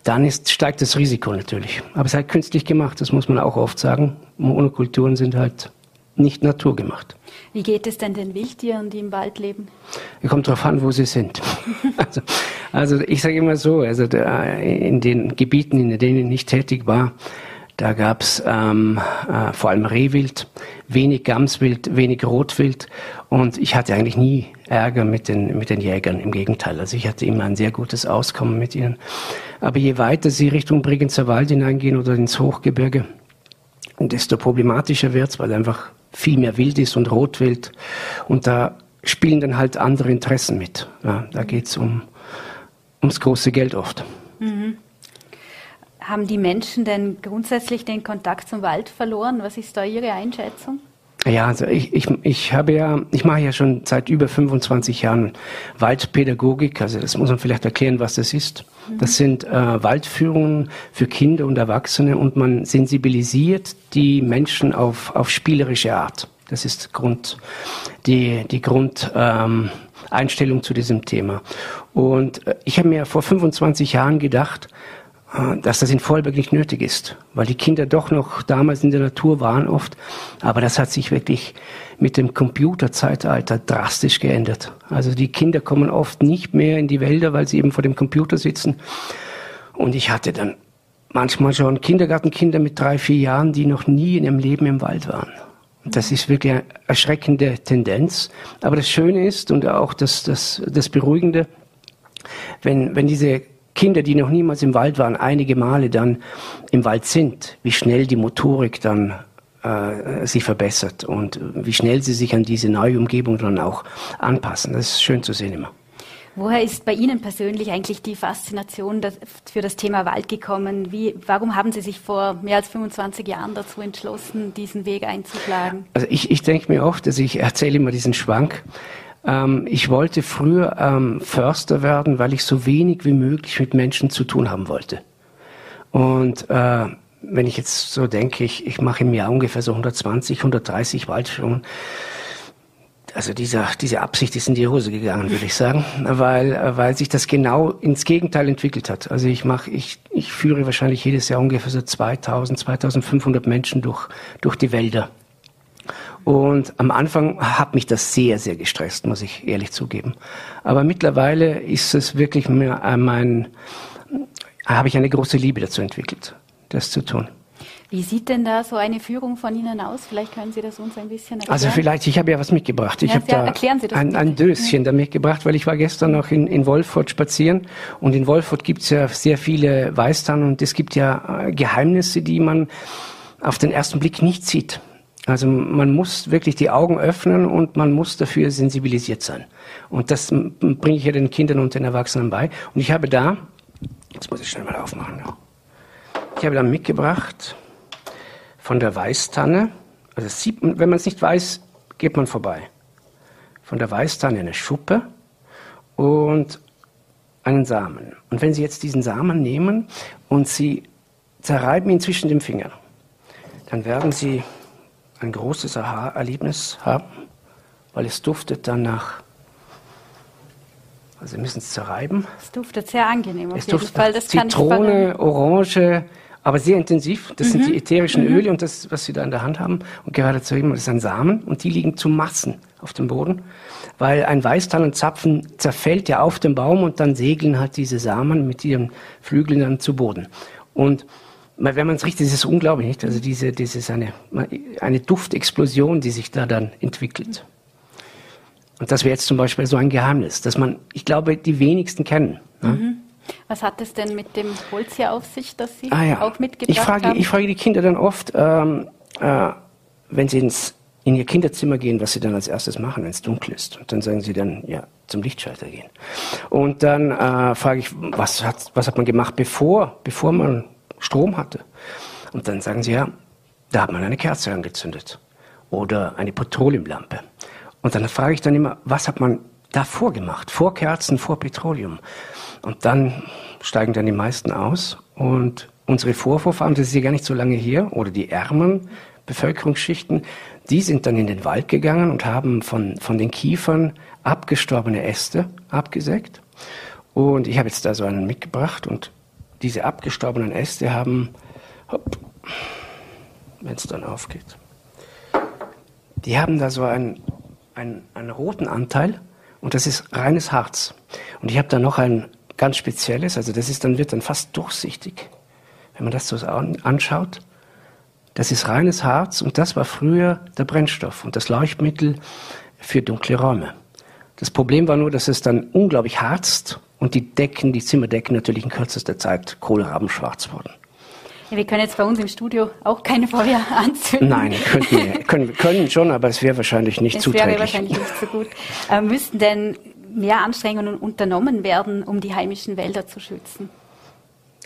dann ist, steigt das Risiko natürlich. Aber es ist halt künstlich gemacht, das muss man auch oft sagen. Monokulturen sind halt nicht naturgemacht. Wie geht es denn den Wildtieren, die im Wald leben? Es kommt darauf an, wo sie sind. also, also, ich sage immer so, also in den Gebieten, in denen ich nicht tätig war, da gab es ähm, äh, vor allem Rehwild, wenig Gamswild, wenig Rotwild und ich hatte eigentlich nie Ärger mit den, mit den Jägern, im Gegenteil. Also ich hatte immer ein sehr gutes Auskommen mit ihnen. Aber je weiter sie Richtung Bregenzer Wald hineingehen oder ins Hochgebirge, desto problematischer wird es, weil einfach viel mehr Wild ist und Rotwild. Und da spielen dann halt andere Interessen mit. Ja, da geht es um, ums große Geld oft. Mhm. Haben die Menschen denn grundsätzlich den Kontakt zum Wald verloren? Was ist da Ihre Einschätzung? Ja, also ich, ich, ich habe ja, ich mache ja schon seit über 25 Jahren Waldpädagogik, also das muss man vielleicht erklären, was das ist. Das sind äh, Waldführungen für Kinder und Erwachsene und man sensibilisiert die Menschen auf, auf spielerische Art. Das ist Grund, die, die Grundeinstellung ähm, zu diesem Thema. Und äh, ich habe mir vor 25 Jahren gedacht, dass das in Vollberg nicht nötig ist, weil die Kinder doch noch damals in der Natur waren oft. Aber das hat sich wirklich mit dem Computerzeitalter drastisch geändert. Also die Kinder kommen oft nicht mehr in die Wälder, weil sie eben vor dem Computer sitzen. Und ich hatte dann manchmal schon Kindergartenkinder mit drei, vier Jahren, die noch nie in ihrem Leben im Wald waren. Das ist wirklich eine erschreckende Tendenz. Aber das Schöne ist und auch das, das, das Beruhigende, wenn, wenn diese Kinder, die noch niemals im Wald waren, einige Male dann im Wald sind, wie schnell die Motorik dann äh, sich verbessert und wie schnell sie sich an diese neue Umgebung dann auch anpassen. Das ist schön zu sehen immer. Woher ist bei Ihnen persönlich eigentlich die Faszination für das Thema Wald gekommen? Wie, warum haben Sie sich vor mehr als 25 Jahren dazu entschlossen, diesen Weg einzuschlagen? Also ich, ich denke mir oft, dass ich erzähle immer diesen Schwank. Ähm, ich wollte früher ähm, Förster werden, weil ich so wenig wie möglich mit Menschen zu tun haben wollte. Und äh, wenn ich jetzt so denke, ich, ich mache im Jahr ungefähr so 120, 130 Waldführungen, also dieser, diese Absicht ist in die Hose gegangen, würde ich sagen, weil, weil sich das genau ins Gegenteil entwickelt hat. Also ich mache, ich, ich führe wahrscheinlich jedes Jahr ungefähr so 2000, 2500 Menschen durch, durch die Wälder. Und am Anfang hat mich das sehr, sehr gestresst, muss ich ehrlich zugeben. Aber mittlerweile ist es wirklich mehr mein, habe ich eine große Liebe dazu entwickelt, das zu tun. Wie sieht denn da so eine Führung von Ihnen aus? Vielleicht können Sie das uns ein bisschen erklären. Also vielleicht, ich habe ja was mitgebracht. Ich ja, habe da erklären Sie das ein, ein Döschen ja. da mitgebracht, weil ich war gestern noch in, in Wolfurt spazieren und in Wolfurt gibt es ja sehr viele Weißtannen und es gibt ja äh, Geheimnisse, die man auf den ersten Blick nicht sieht. Also man muss wirklich die Augen öffnen und man muss dafür sensibilisiert sein. Und das bringe ich ja den Kindern und den Erwachsenen bei. Und ich habe da, jetzt muss ich schnell mal aufmachen, ich habe da mitgebracht von der Weißtanne, also sieht man, wenn man es nicht weiß, geht man vorbei. Von der Weißtanne eine Schuppe und einen Samen. Und wenn Sie jetzt diesen Samen nehmen und Sie zerreiben ihn zwischen den Fingern, dann werden Sie ein großes Aha-Erlebnis haben, weil es duftet dann nach. Also Sie müssen es zerreiben. Es duftet sehr angenehm auf es jeden Fall. Das Zitrone, Orange, aber sehr intensiv. Das mhm. sind die ätherischen mhm. Öle und das, was Sie da in der Hand haben. Und gerade zu ihm, das ist ein Samen und die liegen zu Massen auf dem Boden, weil ein Weißtannenzapfen zerfällt ja auf dem Baum und dann segeln halt diese Samen mit ihren Flügeln dann zu Boden. Und wenn man es riecht, ist es unglaublich, nicht? Also diese, das ist eine, eine Duftexplosion, die sich da dann entwickelt. Und das wäre jetzt zum Beispiel so ein Geheimnis, dass man, ich glaube, die wenigsten kennen. Ne? Mhm. Was hat es denn mit dem Holz hier auf sich, das Sie ah, ja. auch mitgebracht ich frage, haben? Ich frage die Kinder dann oft, ähm, äh, wenn sie ins, in ihr Kinderzimmer gehen, was sie dann als erstes machen, wenn es dunkel ist. Und dann sagen sie dann, ja, zum Lichtschalter gehen. Und dann äh, frage ich, was hat, was hat man gemacht, bevor, bevor man Strom hatte? Und dann sagen sie, ja, da hat man eine Kerze angezündet oder eine Petroleumlampe. Und dann frage ich dann immer, was hat man davor gemacht? Vor Kerzen, vor Petroleum. Und dann steigen dann die meisten aus. Und unsere Vorvorfahren, das ist ja gar nicht so lange her, oder die ärmeren Bevölkerungsschichten, die sind dann in den Wald gegangen und haben von, von den Kiefern abgestorbene Äste abgesägt. Und ich habe jetzt da so einen mitgebracht und diese abgestorbenen Äste haben, wenn es dann aufgeht, die haben da so einen, einen, einen roten Anteil und das ist reines Harz. Und ich habe da noch ein ganz Spezielles, also das ist dann, wird dann fast durchsichtig, wenn man das so anschaut. Das ist reines Harz und das war früher der Brennstoff und das Leuchtmittel für dunkle Räume. Das Problem war nur, dass es dann unglaublich harzt und die Decken, die Zimmerdecken natürlich in kürzester Zeit kohlrabenschwarz wurden. Ja, wir können jetzt bei uns im Studio auch keine Feuer anzünden. Nein, könnten wir, können, können schon, aber es wäre wahrscheinlich nicht es zuträglich. Es wäre wahrscheinlich nicht so gut. Äh, müssten denn mehr Anstrengungen unternommen werden, um die heimischen Wälder zu schützen?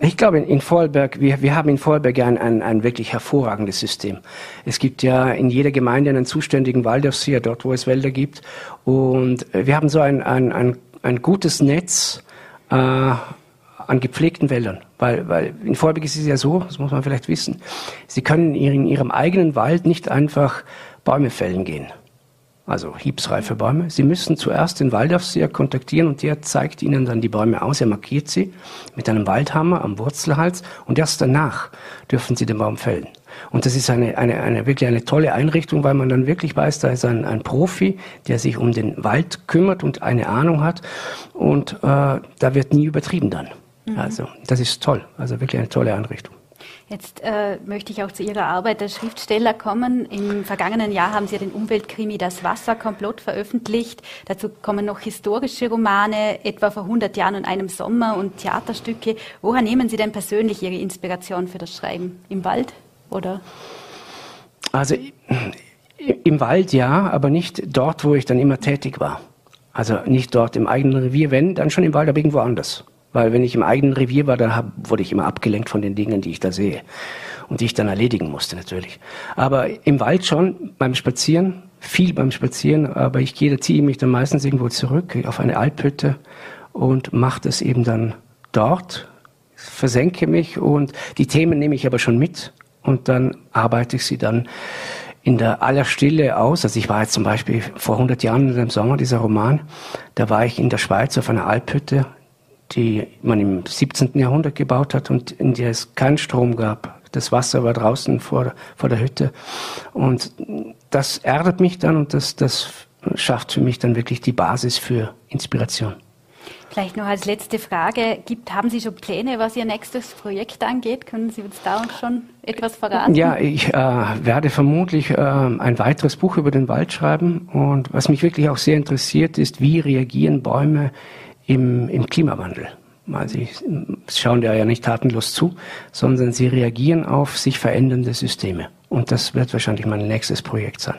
Ich glaube, in Vorarlberg, wir, wir haben in Vorarlberg ein, ein, ein wirklich hervorragendes System. Es gibt ja in jeder Gemeinde einen zuständigen Waldaufseher, dort wo es Wälder gibt. Und wir haben so ein, ein, ein, ein gutes Netz äh, an gepflegten Wäldern. Weil, weil in Vorarlberg ist es ja so, das muss man vielleicht wissen, Sie können in Ihrem eigenen Wald nicht einfach Bäume fällen gehen. Also hiebsreife Bäume. Sie müssen zuerst den Waldaufseher kontaktieren und der zeigt Ihnen dann die Bäume aus. Er markiert sie mit einem Waldhammer am Wurzelhals und erst danach dürfen Sie den Baum fällen. Und das ist eine, eine, eine wirklich eine tolle Einrichtung, weil man dann wirklich weiß, da ist ein, ein Profi, der sich um den Wald kümmert und eine Ahnung hat. Und äh, da wird nie übertrieben dann. Mhm. Also das ist toll. Also wirklich eine tolle Einrichtung. Jetzt äh, möchte ich auch zu Ihrer Arbeit als Schriftsteller kommen. Im vergangenen Jahr haben Sie ja den Umweltkrimi Das Wasserkomplott veröffentlicht. Dazu kommen noch historische Romane, etwa vor 100 Jahren und einem Sommer und Theaterstücke. Woher nehmen Sie denn persönlich Ihre Inspiration für das Schreiben? Im Wald oder? Also im Wald ja, aber nicht dort, wo ich dann immer tätig war. Also nicht dort im eigenen Revier, wenn, dann schon im Wald, aber irgendwo anders. Weil wenn ich im eigenen Revier war, dann hab, wurde ich immer abgelenkt von den Dingen, die ich da sehe. Und die ich dann erledigen musste natürlich. Aber im Wald schon, beim Spazieren, viel beim Spazieren, aber ich gehe, da ziehe ich mich dann meistens irgendwo zurück auf eine Alphütte und mache das eben dann dort, versenke mich und die Themen nehme ich aber schon mit und dann arbeite ich sie dann in der aller Stille aus. Also ich war jetzt zum Beispiel vor 100 Jahren im Sommer, dieser Roman, da war ich in der Schweiz auf einer Alphütte, die man im 17. Jahrhundert gebaut hat und in der es keinen Strom gab. Das Wasser war draußen vor, vor der Hütte. Und das erdet mich dann und das, das schafft für mich dann wirklich die Basis für Inspiration. Vielleicht noch als letzte Frage, gibt, haben Sie schon Pläne, was Ihr nächstes Projekt angeht? Können Sie uns da schon etwas verraten? Ja, ich äh, werde vermutlich äh, ein weiteres Buch über den Wald schreiben. Und was mich wirklich auch sehr interessiert, ist, wie reagieren Bäume im, im Klimawandel? Sie schauen ja nicht tatenlos zu, sondern sie reagieren auf sich verändernde Systeme. Und das wird wahrscheinlich mein nächstes Projekt sein.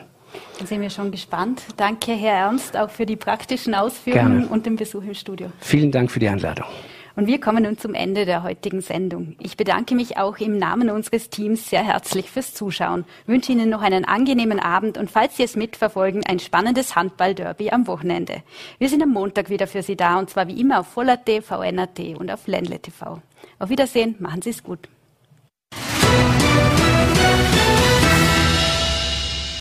Dann sind wir schon gespannt. Danke, Herr Ernst, auch für die praktischen Ausführungen Gerne. und den Besuch im Studio. Vielen Dank für die Einladung. Und wir kommen nun zum Ende der heutigen Sendung. Ich bedanke mich auch im Namen unseres Teams sehr herzlich fürs Zuschauen, wünsche Ihnen noch einen angenehmen Abend und falls Sie es mitverfolgen, ein spannendes Handball-Derby am Wochenende. Wir sind am Montag wieder für Sie da und zwar wie immer auf Voller.t, VNAT und auf Ländle TV. Auf Wiedersehen, machen Sie es gut.